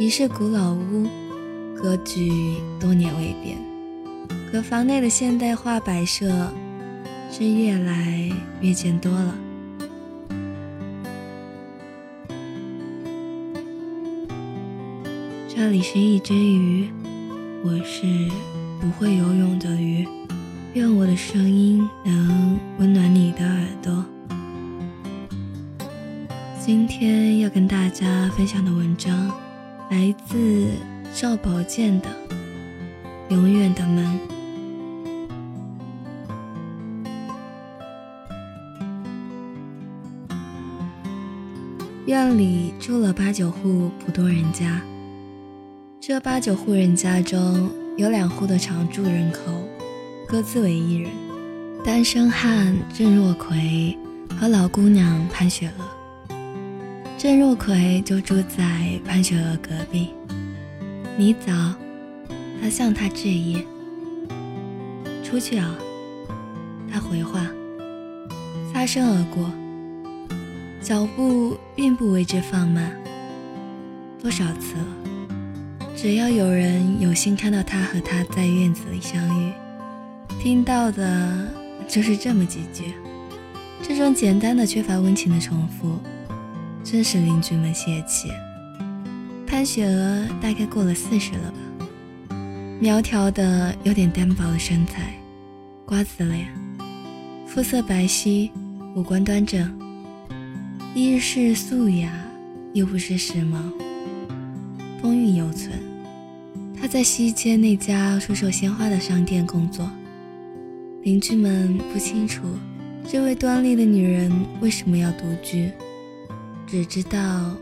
一是古老屋，格局多年未变，可房内的现代化摆设是越来越见多了。这里是一只鱼，我是不会游泳的鱼。愿我的声音能温暖你的耳朵。今天要跟大家分享的文章来自赵宝剑的《永远的门》。院里住了八九户普通人家，这八九户人家中有两户的常住人口。各自为一人，单身汉郑若奎和老姑娘潘雪娥。郑若奎就住在潘雪娥隔壁。你早，他向她致意。出去啊，他回话。擦身而过，脚步并不为之放慢。多少次了，只要有人有幸看到他和她在院子里相遇。听到的就是这么几句，这种简单的、缺乏温情的重复，真是邻居们泄气。潘雪娥大概过了四十了吧，苗条的、有点单薄的身材，瓜子脸，肤色白皙，五官端正，衣饰素雅又不失时髦，风韵犹存。她在西街那家出售鲜花的商店工作。邻居们不清楚这位端丽的女人为什么要独居，只知道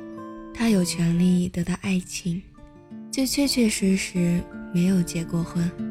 他有权利得到爱情，却确确实实没有结过婚。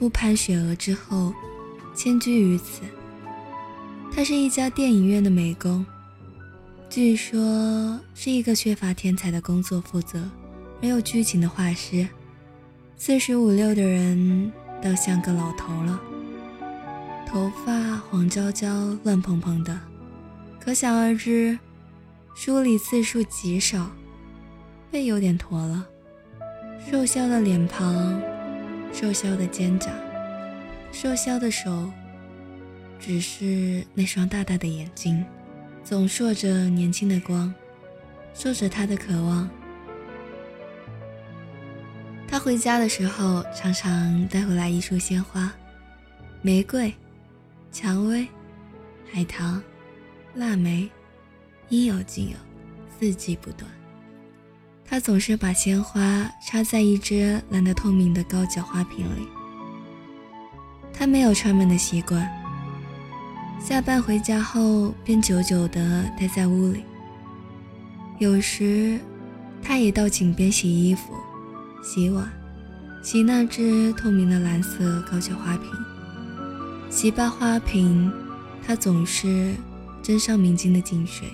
前步潘雪娥之后，迁居于此。他是一家电影院的美工，据说是一个缺乏天才的工作负责、没有剧情的画师。四十五六的人倒像个老头了，头发黄焦焦、乱蓬蓬的，可想而知，梳理次数极少，背有点驼了。瘦削的脸庞，瘦削的肩胛，瘦削的手，只是那双大大的眼睛，总烁着年轻的光，烁着他的渴望。他回家的时候，常常带回来一束鲜花，玫瑰、蔷薇、海棠、腊梅，应有尽有，四季不断。他总是把鲜花插在一只蓝得透明的高脚花瓶里。他没有串门的习惯，下班回家后便久久地待在屋里。有时，他也到井边洗衣服、洗碗，洗那只透明的蓝色高脚花瓶。洗罢花瓶，他总是斟上明净的净水，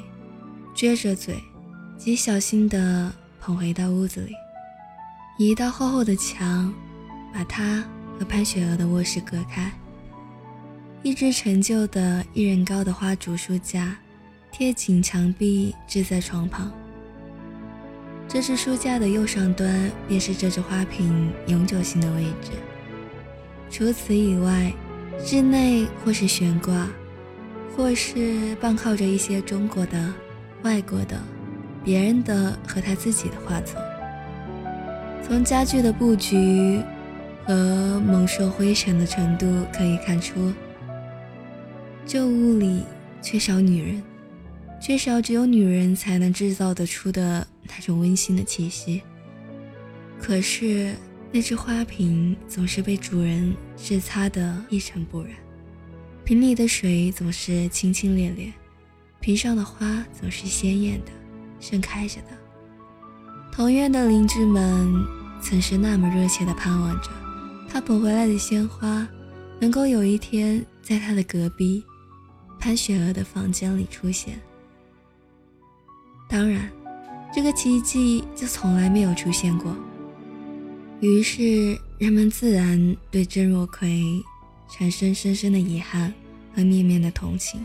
撅着嘴，极小心地捧回到屋子里。一道厚厚的墙，把他和潘雪娥的卧室隔开。一只陈旧的一人高的花竹书架，贴紧墙壁置在床旁。这只书架的右上端便是这只花瓶永久性的位置。除此以外，室内或是悬挂，或是傍靠着一些中国的、外国的、别人的和他自己的画作。从家具的布局和蒙受灰尘的程度可以看出。这屋里缺少女人，缺少只有女人才能制造得出的那种温馨的气息。可是那只花瓶总是被主人拭擦得一尘不染，瓶里的水总是清清冽冽，瓶上的花总是鲜艳的，盛开着的。同院的邻居们曾是那么热切地盼望着他捧回来的鲜花，能够有一天在他的隔壁。潘雪娥的房间里出现，当然，这个奇迹就从来没有出现过。于是人们自然对郑若奎产生深深的遗憾和绵绵的同情。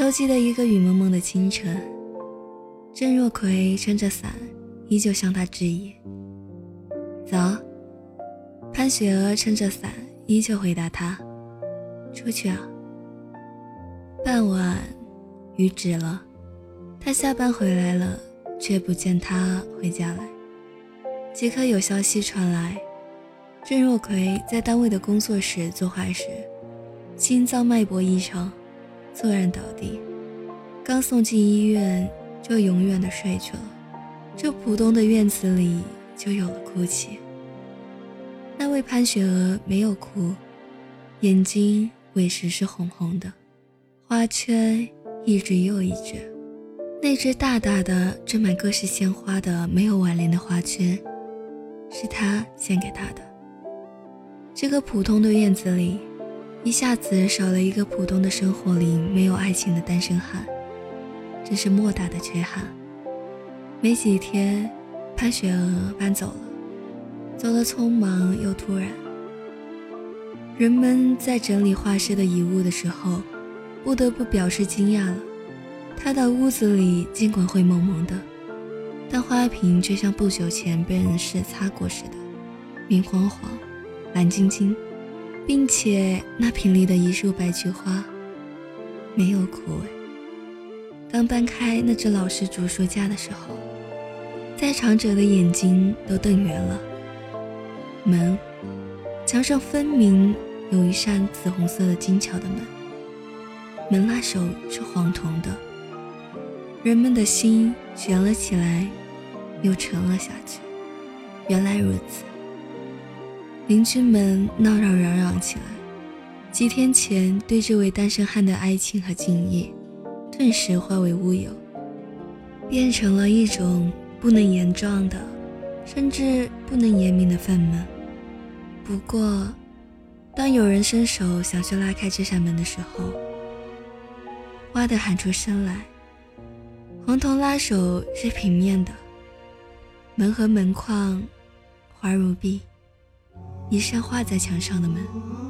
秋季的一个雨蒙蒙的清晨，郑若奎撑着伞，依旧向他致意。早。潘雪娥撑着伞，依旧回答他：“出去啊。”傍晚，雨止了，他下班回来了，却不见他回家来。即刻有消息传来，郑若奎在单位的工作室做坏事，心脏脉搏异常。突然倒地，刚送进医院就永远的睡去了。这浦东的院子里就有了哭泣。那位潘雪娥没有哭，眼睛委实是红红的，花圈一只又一只。那只大大的、缀满各式鲜花的、没有挽联的花圈，是他献给她的。这个普通的院子里。一下子少了一个普通的生活里没有爱情的单身汉，真是莫大的缺憾。没几天，潘雪娥搬走了，走得匆忙又突然。人们在整理画室的遗物的时候，不得不表示惊讶了。他的屋子里尽管灰蒙蒙的，但花瓶却像不久前被人拭擦过似的，明晃晃，蓝晶晶。并且那瓶里的一束白菊花没有枯萎。刚搬开那只老式竹书架的时候，在场者的眼睛都瞪圆了。门，墙上分明有一扇紫红色的精巧的门，门拉手是黄铜的。人们的心悬了起来，又沉了下去。原来如此。邻居们闹嚷嚷嚷起来。几天前对这位单身汉的爱情和敬意，顿时化为乌有，变成了一种不能言状的，甚至不能言明的愤懑。不过，当有人伸手想去拉开这扇门的时候，哇的喊出声来。红铜拉手是平面的，门和门框花如碧，一扇画在墙上的门。